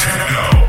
techno.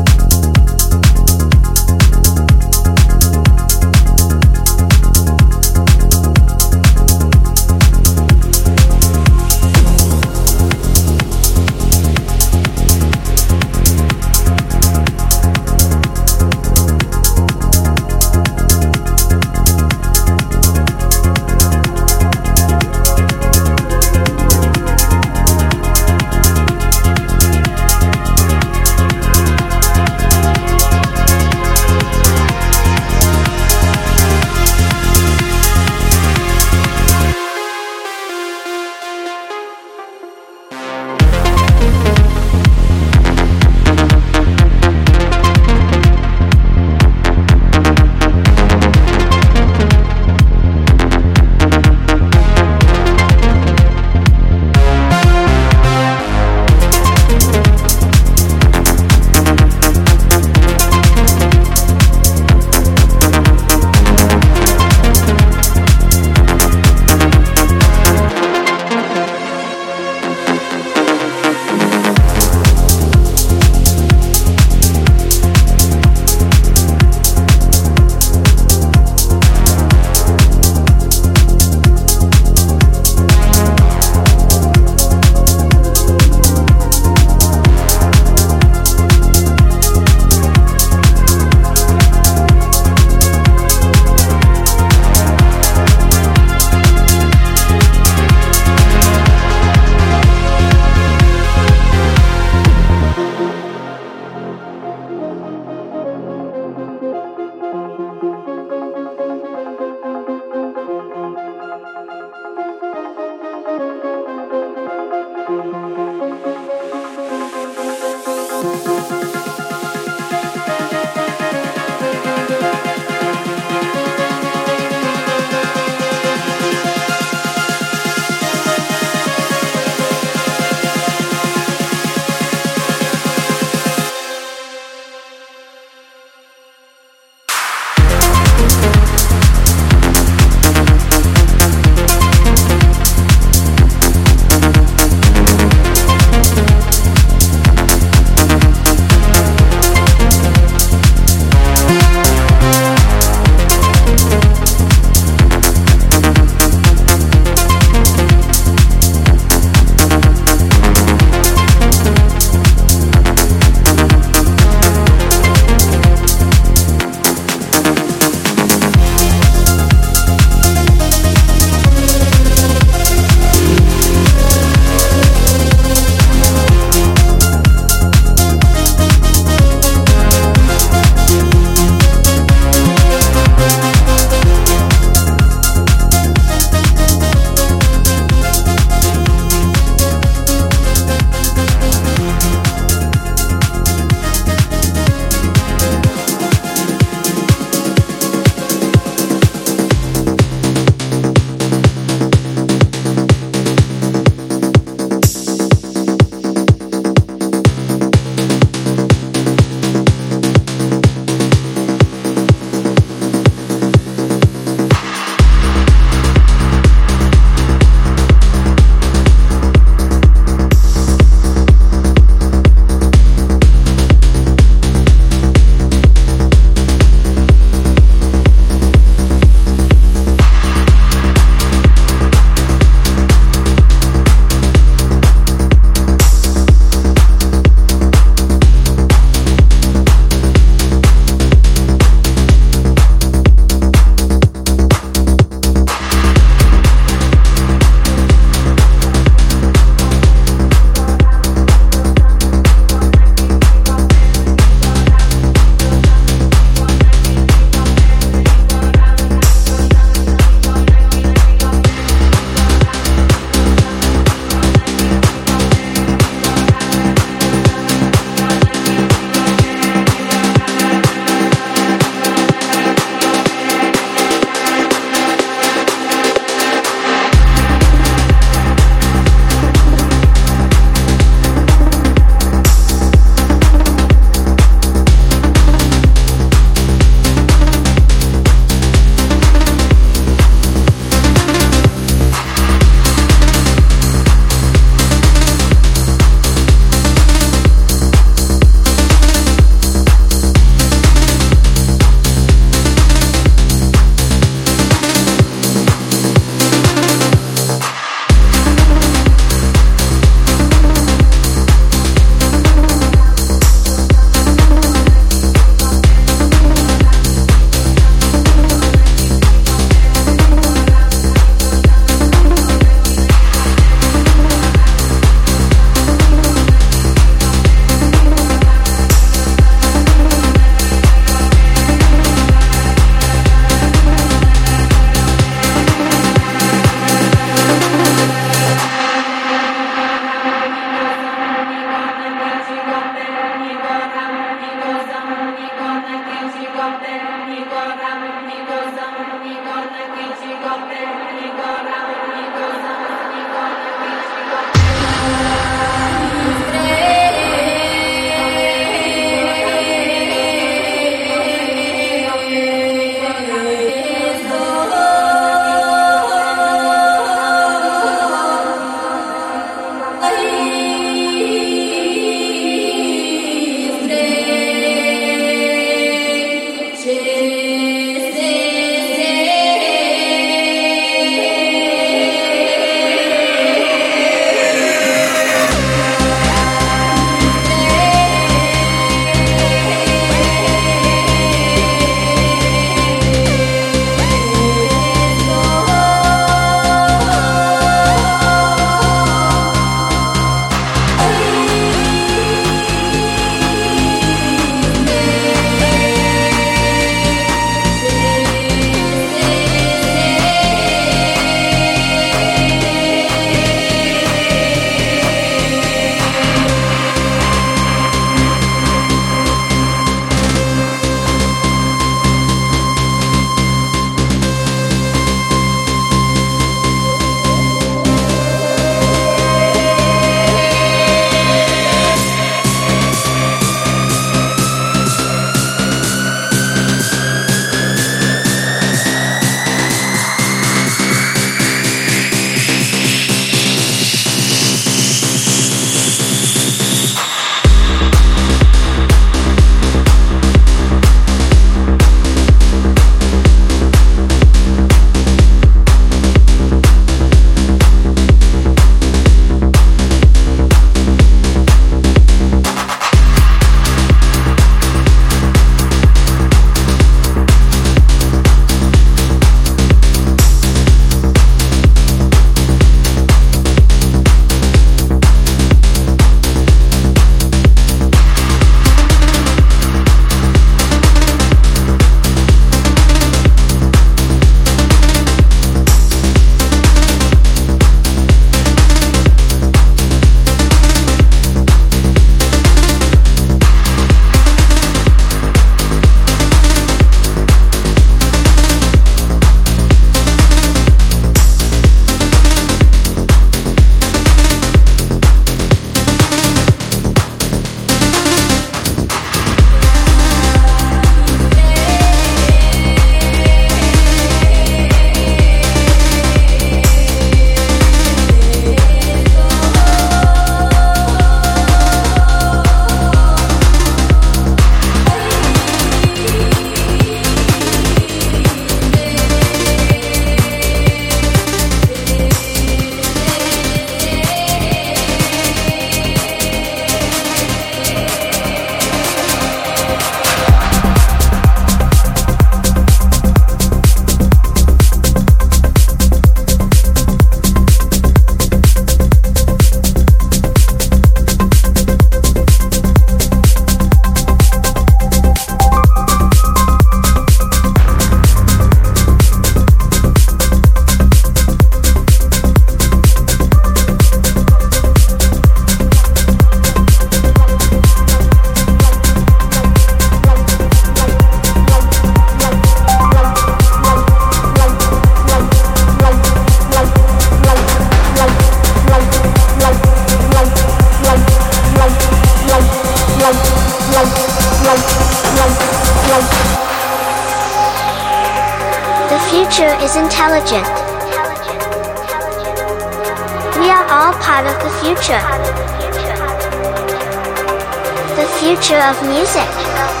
music.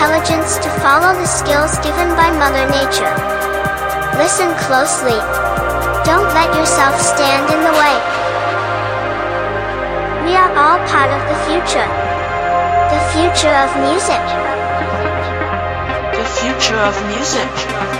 Intelligence to follow the skills given by Mother Nature. Listen closely. Don't let yourself stand in the way. We are all part of the future. The future of music. The future of music.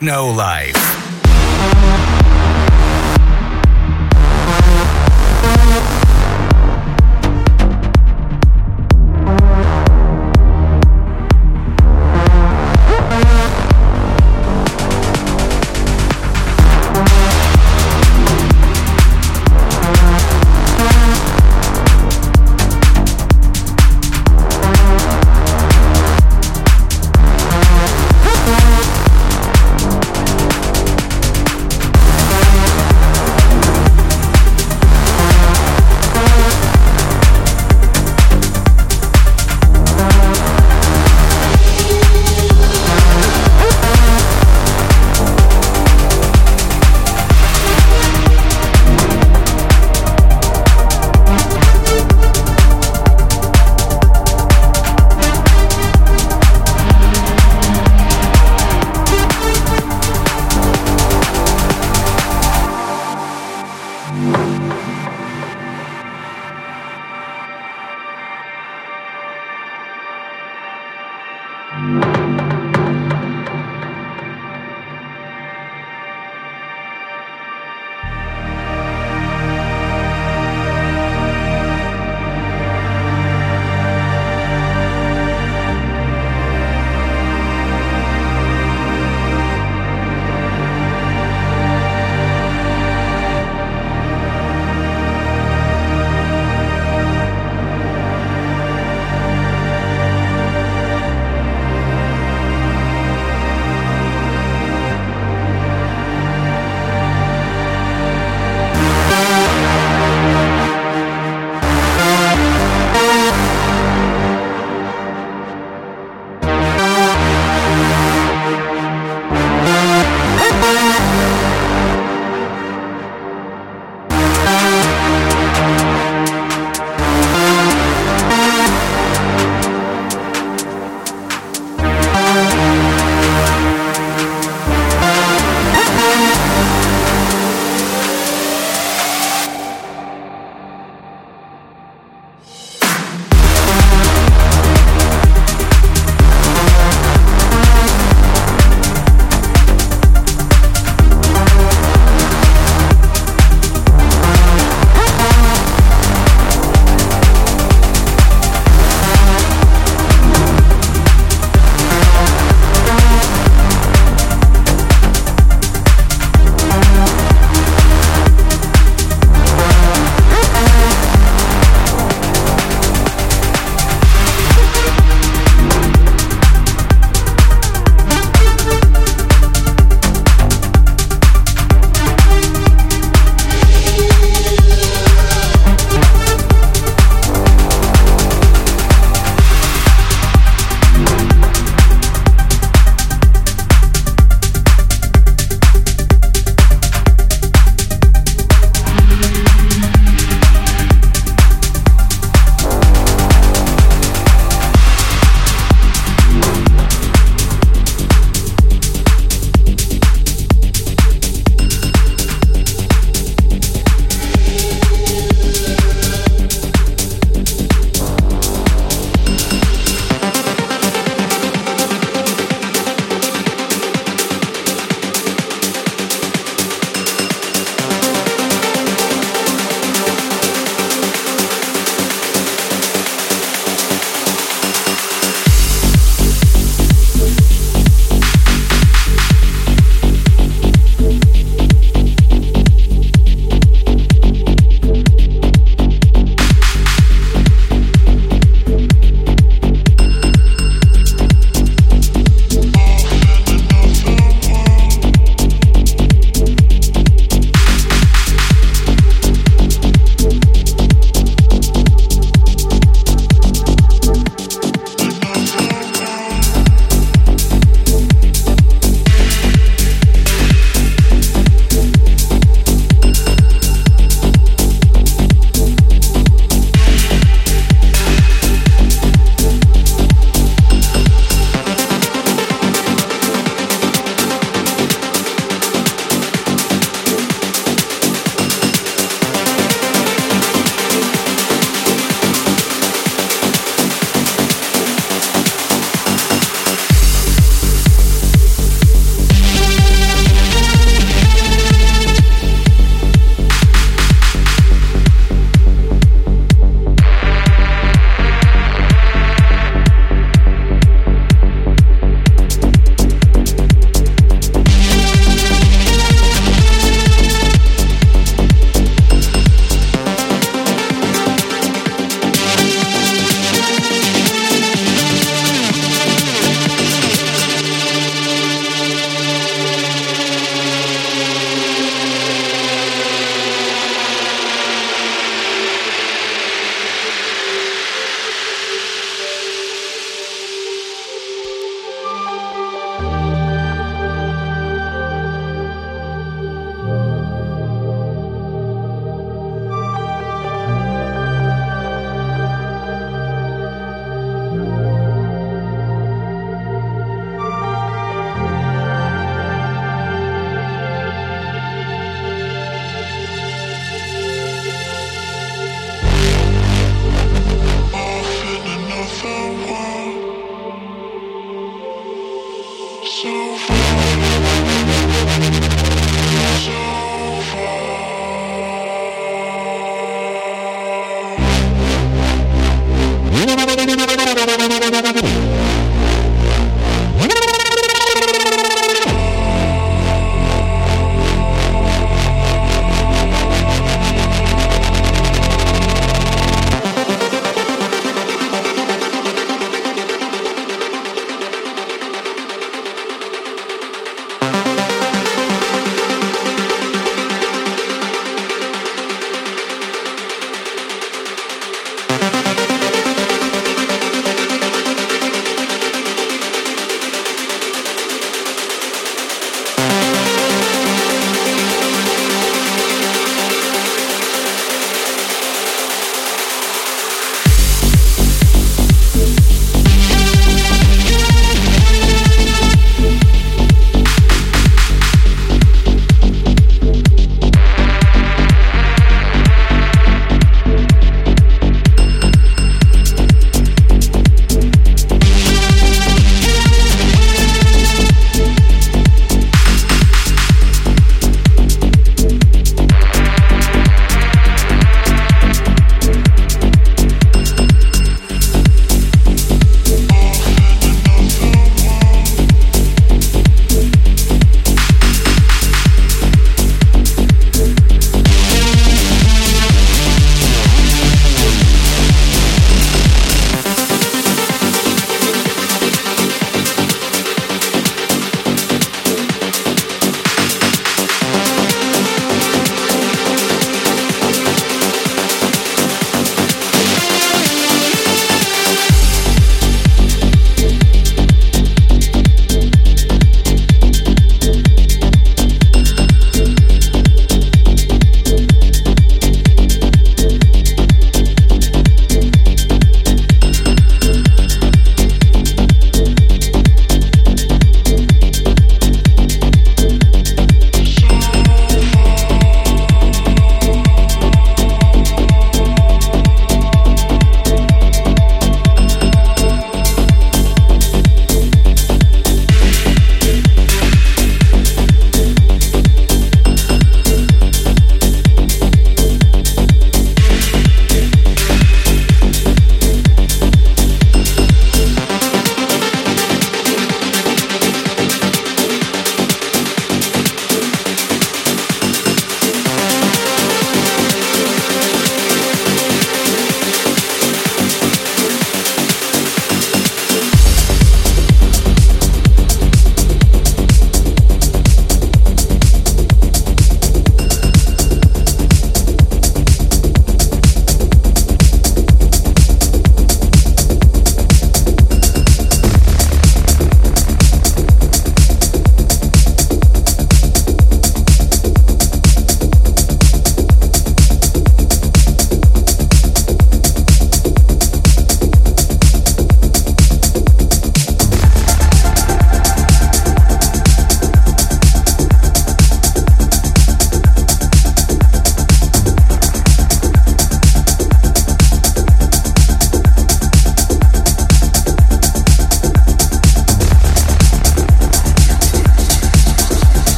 Techno Life.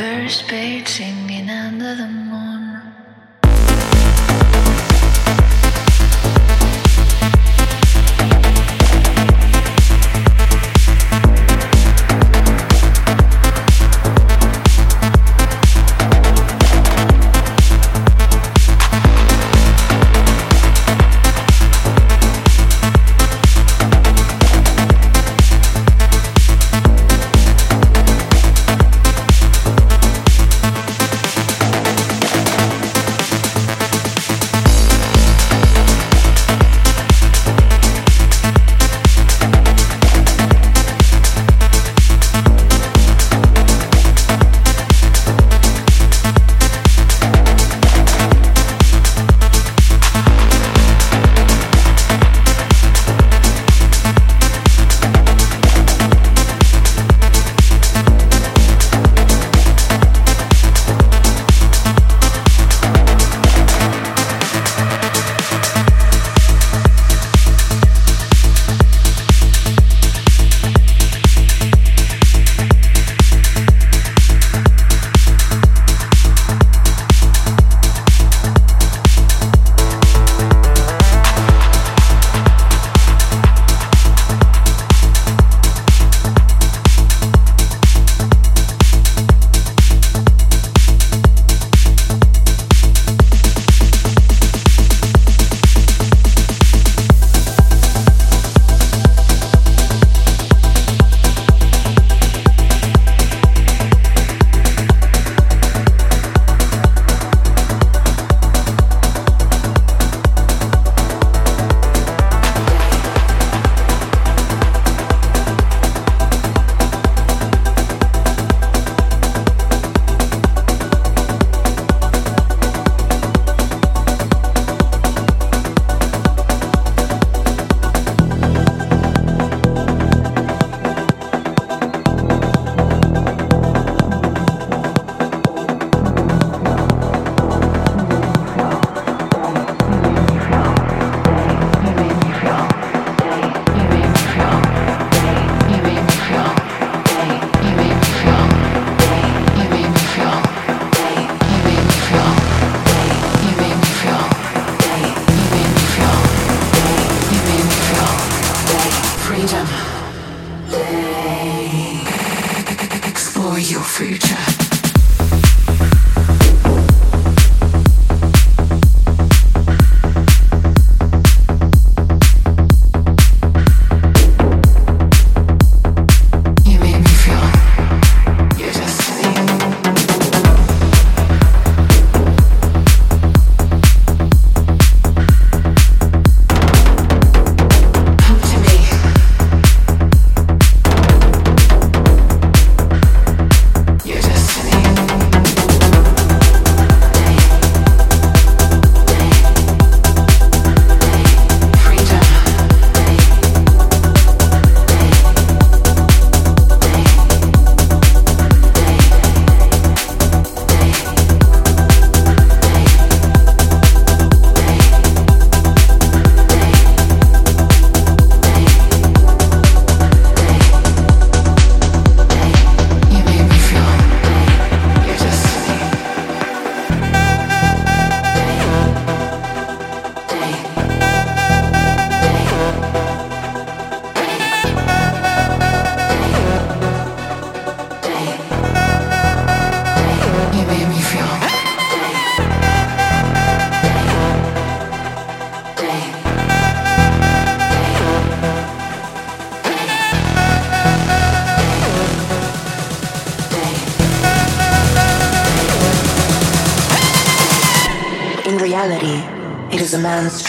First bait singing under the moon.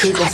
True